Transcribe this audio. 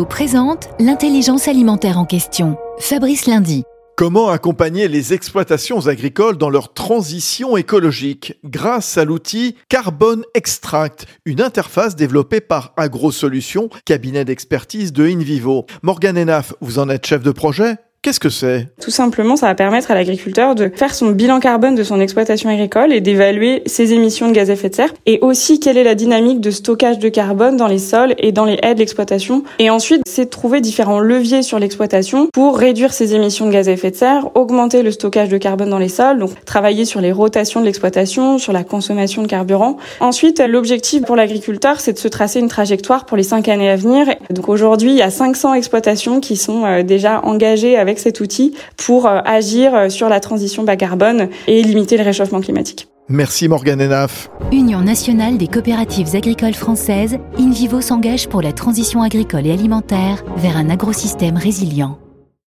Présente l'intelligence alimentaire en question. Fabrice Lundi. Comment accompagner les exploitations agricoles dans leur transition écologique grâce à l'outil Carbon Extract, une interface développée par AgroSolutions, cabinet d'expertise de InVivo. Morgan Enaf, vous en êtes chef de projet? Qu'est-ce que c'est? Tout simplement, ça va permettre à l'agriculteur de faire son bilan carbone de son exploitation agricole et d'évaluer ses émissions de gaz à effet de serre et aussi quelle est la dynamique de stockage de carbone dans les sols et dans les haies de l'exploitation. Et ensuite, c'est de trouver différents leviers sur l'exploitation pour réduire ses émissions de gaz à effet de serre, augmenter le stockage de carbone dans les sols, donc travailler sur les rotations de l'exploitation, sur la consommation de carburant. Ensuite, l'objectif pour l'agriculteur, c'est de se tracer une trajectoire pour les cinq années à venir. Donc aujourd'hui, il y a 500 exploitations qui sont euh, déjà engagées avec cet outil pour euh, agir euh, sur la transition bas carbone et limiter le réchauffement climatique. Merci Morgane Enaf. Union nationale des coopératives agricoles françaises, InVivo s'engage pour la transition agricole et alimentaire vers un agrosystème résilient.